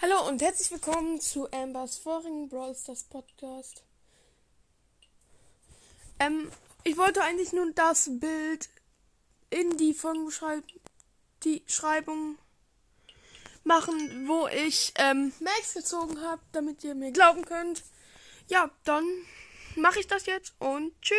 Hallo und herzlich willkommen zu Ambers vorigen Brawl Stars Podcast. Ähm, ich wollte eigentlich nur das Bild in die Folgenbeschreibung machen, wo ich ähm, Max gezogen habe, damit ihr mir glauben könnt. Ja, dann mache ich das jetzt und tschüss.